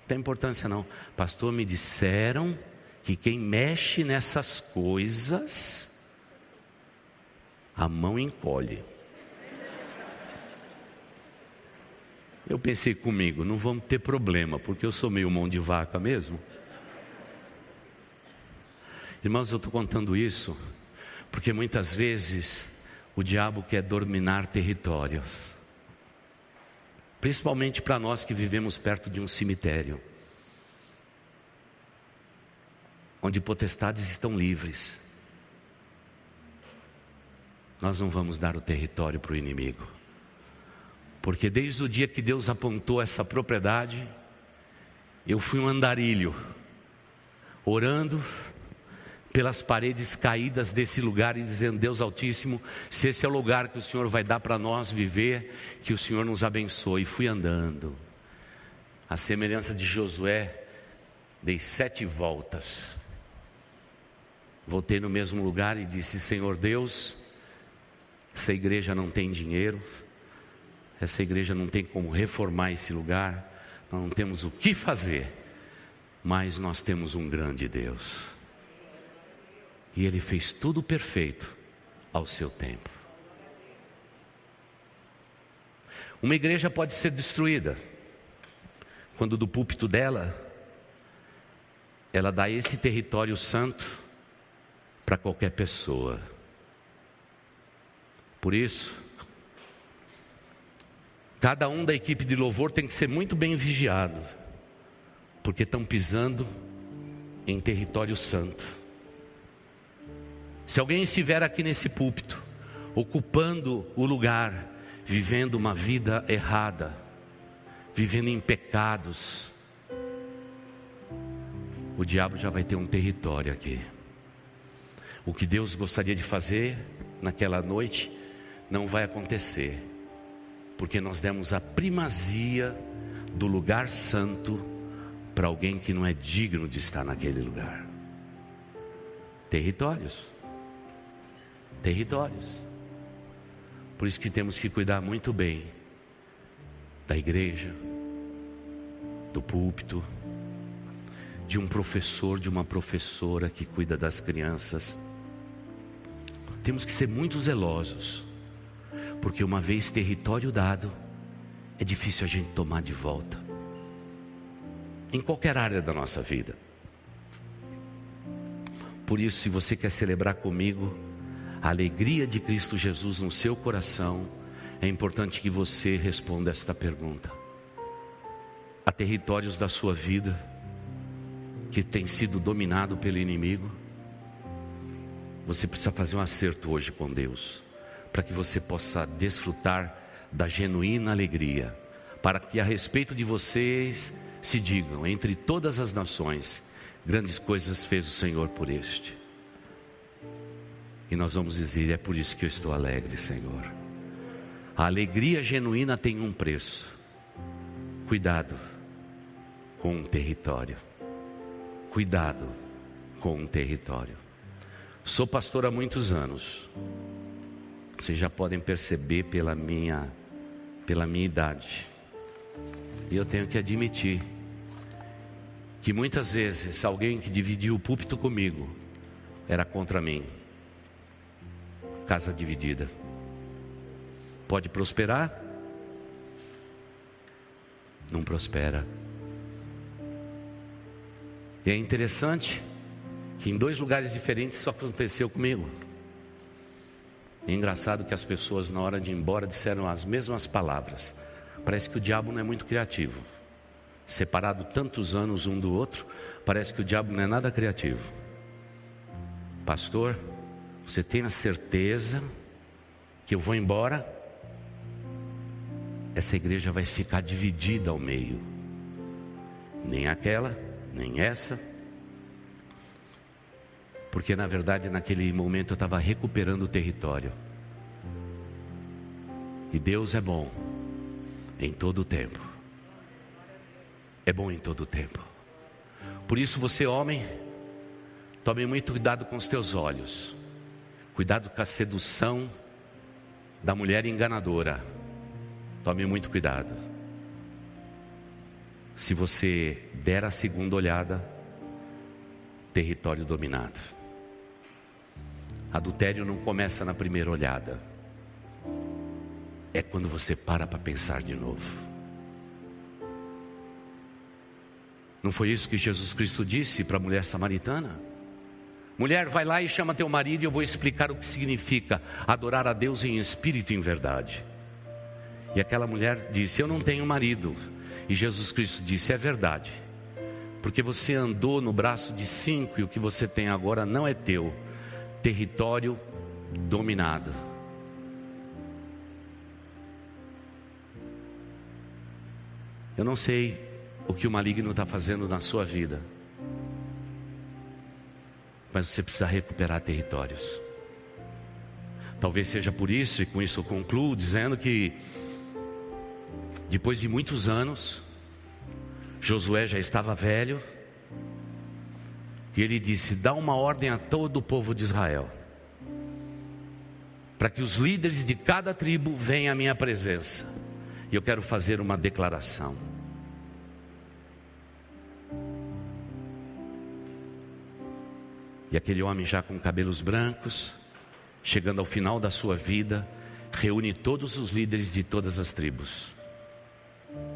Não tem importância não. Pastor, me disseram que quem mexe nessas coisas, a mão encolhe. Eu pensei comigo, não vamos ter problema, porque eu sou meio mão de vaca mesmo. Irmãos, eu estou contando isso porque muitas vezes o diabo quer dominar território, principalmente para nós que vivemos perto de um cemitério, onde potestades estão livres. Nós não vamos dar o território para o inimigo. Porque desde o dia que Deus apontou essa propriedade, eu fui um andarilho, orando pelas paredes caídas desse lugar e dizendo: Deus Altíssimo, se esse é o lugar que o Senhor vai dar para nós viver, que o Senhor nos abençoe. E fui andando, a semelhança de Josué, dei sete voltas. Voltei no mesmo lugar e disse: Senhor Deus, essa igreja não tem dinheiro, essa igreja não tem como reformar esse lugar, nós não temos o que fazer, mas nós temos um grande Deus. E Ele fez tudo perfeito ao seu tempo. Uma igreja pode ser destruída quando do púlpito dela ela dá esse território santo para qualquer pessoa. Por isso, Cada um da equipe de louvor tem que ser muito bem vigiado, porque estão pisando em território santo. Se alguém estiver aqui nesse púlpito, ocupando o lugar, vivendo uma vida errada, vivendo em pecados, o diabo já vai ter um território aqui. O que Deus gostaria de fazer naquela noite não vai acontecer porque nós demos a primazia do lugar santo para alguém que não é digno de estar naquele lugar. Territórios. Territórios. Por isso que temos que cuidar muito bem da igreja, do púlpito, de um professor, de uma professora que cuida das crianças. Temos que ser muito zelosos porque uma vez território dado, é difícil a gente tomar de volta. Em qualquer área da nossa vida. Por isso, se você quer celebrar comigo a alegria de Cristo Jesus no seu coração, é importante que você responda esta pergunta. Há territórios da sua vida que têm sido dominado pelo inimigo? Você precisa fazer um acerto hoje com Deus para que você possa desfrutar da genuína alegria, para que a respeito de vocês se digam entre todas as nações, grandes coisas fez o Senhor por este. E nós vamos dizer: é por isso que eu estou alegre, Senhor. A alegria genuína tem um preço. Cuidado com um território. Cuidado com um território. Sou pastor há muitos anos. Vocês já podem perceber pela minha, pela minha idade. E eu tenho que admitir que muitas vezes alguém que dividiu o púlpito comigo era contra mim. Casa dividida. Pode prosperar? Não prospera. E é interessante que em dois lugares diferentes isso aconteceu comigo. É engraçado que as pessoas, na hora de ir embora, disseram as mesmas palavras. Parece que o diabo não é muito criativo. Separado tantos anos um do outro, parece que o diabo não é nada criativo. Pastor, você tem a certeza que eu vou embora? Essa igreja vai ficar dividida ao meio. Nem aquela, nem essa. Porque na verdade naquele momento eu estava recuperando o território. E Deus é bom em todo o tempo. É bom em todo o tempo. Por isso você, homem, tome muito cuidado com os teus olhos. Cuidado com a sedução da mulher enganadora. Tome muito cuidado. Se você der a segunda olhada, território dominado. Adultério não começa na primeira olhada. É quando você para para pensar de novo. Não foi isso que Jesus Cristo disse para a mulher samaritana? Mulher, vai lá e chama teu marido e eu vou explicar o que significa adorar a Deus em espírito e em verdade. E aquela mulher disse: Eu não tenho marido. E Jesus Cristo disse: É verdade, porque você andou no braço de cinco e o que você tem agora não é teu, território dominado. Eu não sei o que o maligno está fazendo na sua vida mas você precisa recuperar territórios. Talvez seja por isso, e com isso eu concluo, dizendo que depois de muitos anos, Josué já estava velho, e ele disse: Dá uma ordem a todo o povo de Israel, para que os líderes de cada tribo venham à minha presença, e eu quero fazer uma declaração. E aquele homem já com cabelos brancos, chegando ao final da sua vida, reúne todos os líderes de todas as tribos.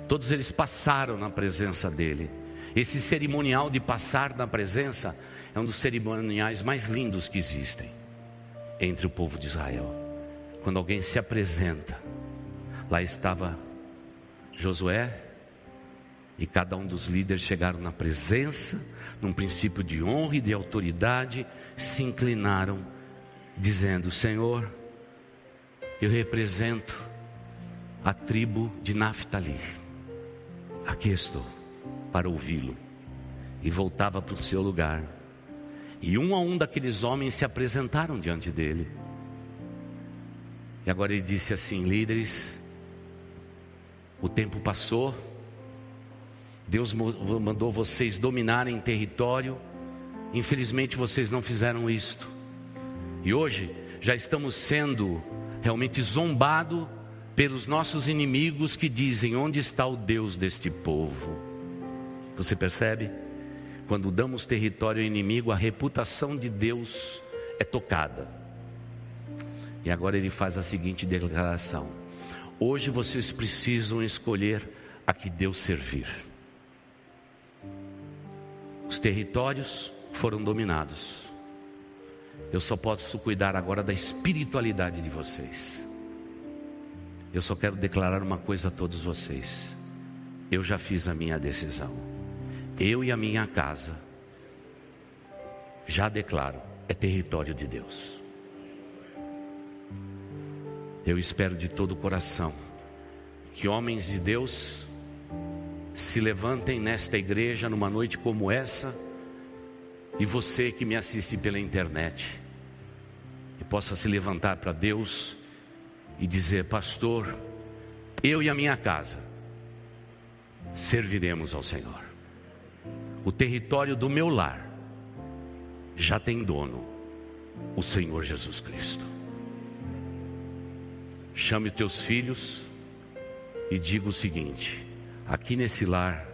Todos eles passaram na presença dele. Esse cerimonial de passar na presença é um dos cerimoniais mais lindos que existem entre o povo de Israel. Quando alguém se apresenta, lá estava Josué e cada um dos líderes chegaram na presença num princípio de honra e de autoridade, se inclinaram, dizendo: Senhor, eu represento a tribo de Naphtali. Aqui estou para ouvi-lo. E voltava para o seu lugar. E um a um daqueles homens se apresentaram diante dele. E agora ele disse assim: líderes, o tempo passou Deus mandou vocês dominarem território. Infelizmente vocês não fizeram isto. E hoje já estamos sendo realmente zombados pelos nossos inimigos que dizem: onde está o Deus deste povo? Você percebe? Quando damos território ao inimigo, a reputação de Deus é tocada. E agora ele faz a seguinte declaração: Hoje vocês precisam escolher a que Deus servir. Os territórios foram dominados. Eu só posso cuidar agora da espiritualidade de vocês. Eu só quero declarar uma coisa a todos vocês. Eu já fiz a minha decisão. Eu e a minha casa já declaro, é território de Deus. Eu espero de todo o coração que homens de Deus se levantem nesta igreja numa noite como essa, e você que me assiste pela internet, e possa se levantar para Deus e dizer: Pastor, eu e a minha casa serviremos ao Senhor. O território do meu lar já tem dono, o Senhor Jesus Cristo. Chame teus filhos e diga o seguinte: Aqui nesse lar,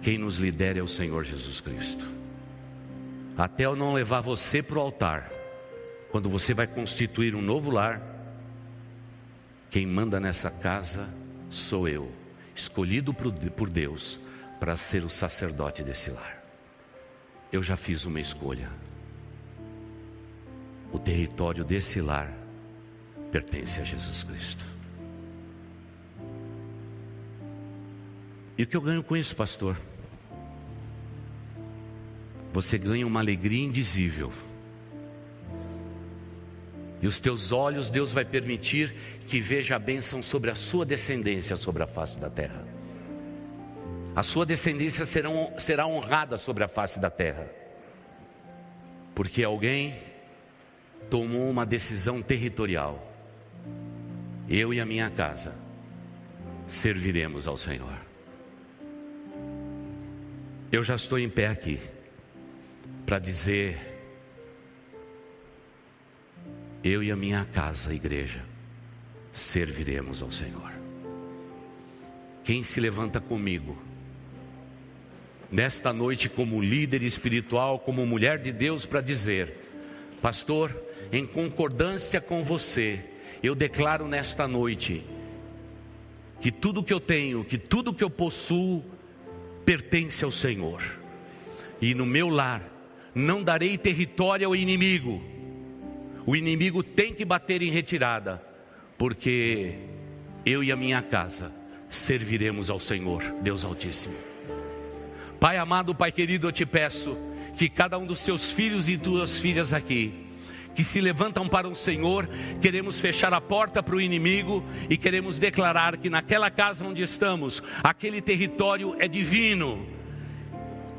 quem nos lidera é o Senhor Jesus Cristo. Até eu não levar você para o altar, quando você vai constituir um novo lar, quem manda nessa casa sou eu, escolhido por Deus para ser o sacerdote desse lar. Eu já fiz uma escolha. O território desse lar pertence a Jesus Cristo. E o que eu ganho com isso, pastor? Você ganha uma alegria indizível. E os teus olhos, Deus vai permitir que veja a bênção sobre a sua descendência sobre a face da terra. A sua descendência será, será honrada sobre a face da terra. Porque alguém tomou uma decisão territorial. Eu e a minha casa serviremos ao Senhor. Eu já estou em pé aqui para dizer: eu e a minha casa, a igreja, serviremos ao Senhor. Quem se levanta comigo, nesta noite, como líder espiritual, como mulher de Deus, para dizer: Pastor, em concordância com você, eu declaro nesta noite que tudo que eu tenho, que tudo que eu possuo, pertence ao Senhor. E no meu lar não darei território ao inimigo. O inimigo tem que bater em retirada, porque eu e a minha casa serviremos ao Senhor, Deus Altíssimo. Pai amado, Pai querido, eu te peço que cada um dos teus filhos e tuas filhas aqui, que se levantam para o Senhor, queremos fechar a porta para o inimigo e queremos declarar que naquela casa onde estamos, aquele território é divino.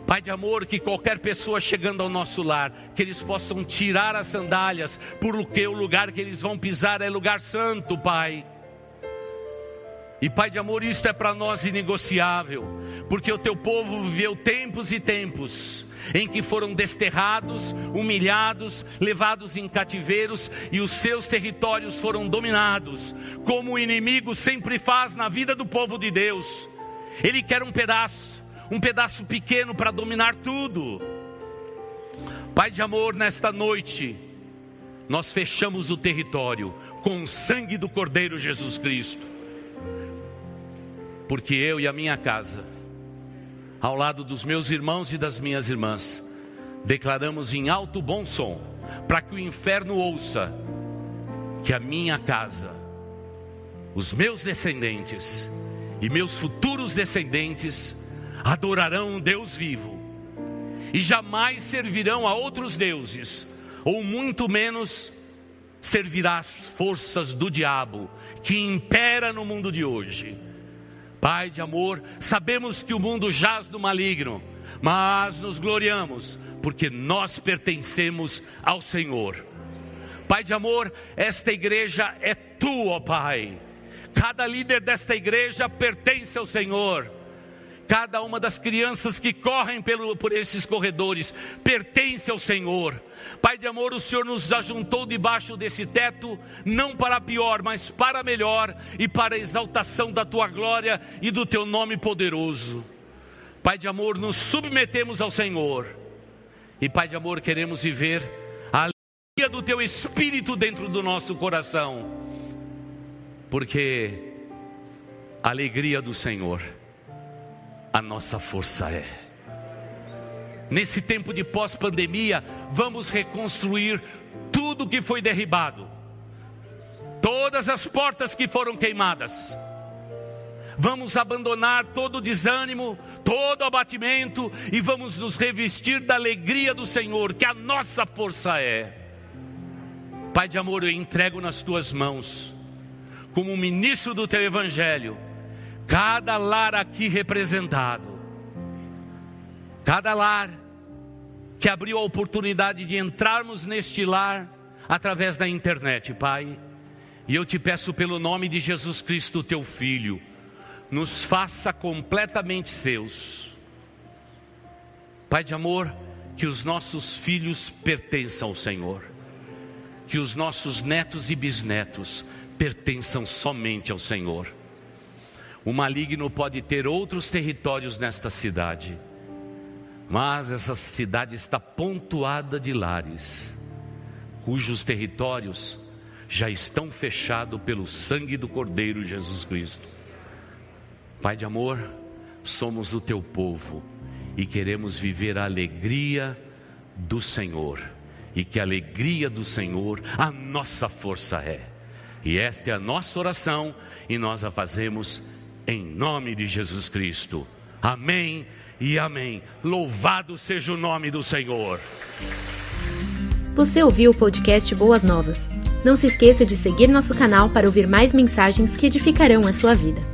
Pai de amor, que qualquer pessoa chegando ao nosso lar, que eles possam tirar as sandálias, porque o lugar que eles vão pisar é lugar santo, Pai. E Pai de amor, isto é para nós inegociável, porque o teu povo viveu tempos e tempos em que foram desterrados, humilhados, levados em cativeiros e os seus territórios foram dominados, como o inimigo sempre faz na vida do povo de Deus. Ele quer um pedaço, um pedaço pequeno para dominar tudo. Pai de amor, nesta noite, nós fechamos o território com o sangue do Cordeiro Jesus Cristo porque eu e a minha casa, ao lado dos meus irmãos e das minhas irmãs, declaramos em alto bom som, para que o inferno ouça, que a minha casa, os meus descendentes e meus futuros descendentes adorarão um Deus vivo e jamais servirão a outros deuses, ou muito menos servirá às forças do diabo que impera no mundo de hoje. Pai de amor, sabemos que o mundo jaz do maligno, mas nos gloriamos, porque nós pertencemos ao Senhor. Pai de amor, esta igreja é tua, Pai. Cada líder desta igreja pertence ao Senhor. Cada uma das crianças que correm pelo, por esses corredores pertence ao Senhor. Pai de amor, o Senhor nos ajuntou debaixo desse teto, não para pior, mas para melhor e para a exaltação da tua glória e do teu nome poderoso. Pai de amor, nos submetemos ao Senhor. E Pai de amor, queremos viver a alegria do teu espírito dentro do nosso coração. Porque a alegria do Senhor a nossa força é. Nesse tempo de pós-pandemia, vamos reconstruir tudo que foi derribado, todas as portas que foram queimadas. Vamos abandonar todo o desânimo, todo o abatimento e vamos nos revestir da alegria do Senhor, que a nossa força é. Pai de amor, eu entrego nas tuas mãos, como ministro do teu evangelho, cada lar aqui representado, cada lar que abriu a oportunidade de entrarmos neste lar através da internet, Pai. E eu te peço pelo nome de Jesus Cristo, teu Filho, nos faça completamente seus. Pai de amor, que os nossos filhos pertençam ao Senhor, que os nossos netos e bisnetos pertençam somente ao Senhor o maligno pode ter outros territórios nesta cidade, mas essa cidade está pontuada de lares, cujos territórios já estão fechados pelo sangue do Cordeiro Jesus Cristo. Pai de amor, somos o teu povo e queremos viver a alegria do Senhor, e que a alegria do Senhor a nossa força é. E esta é a nossa oração e nós a fazemos em nome de Jesus Cristo. Amém e amém. Louvado seja o nome do Senhor. Você ouviu o podcast Boas Novas? Não se esqueça de seguir nosso canal para ouvir mais mensagens que edificarão a sua vida.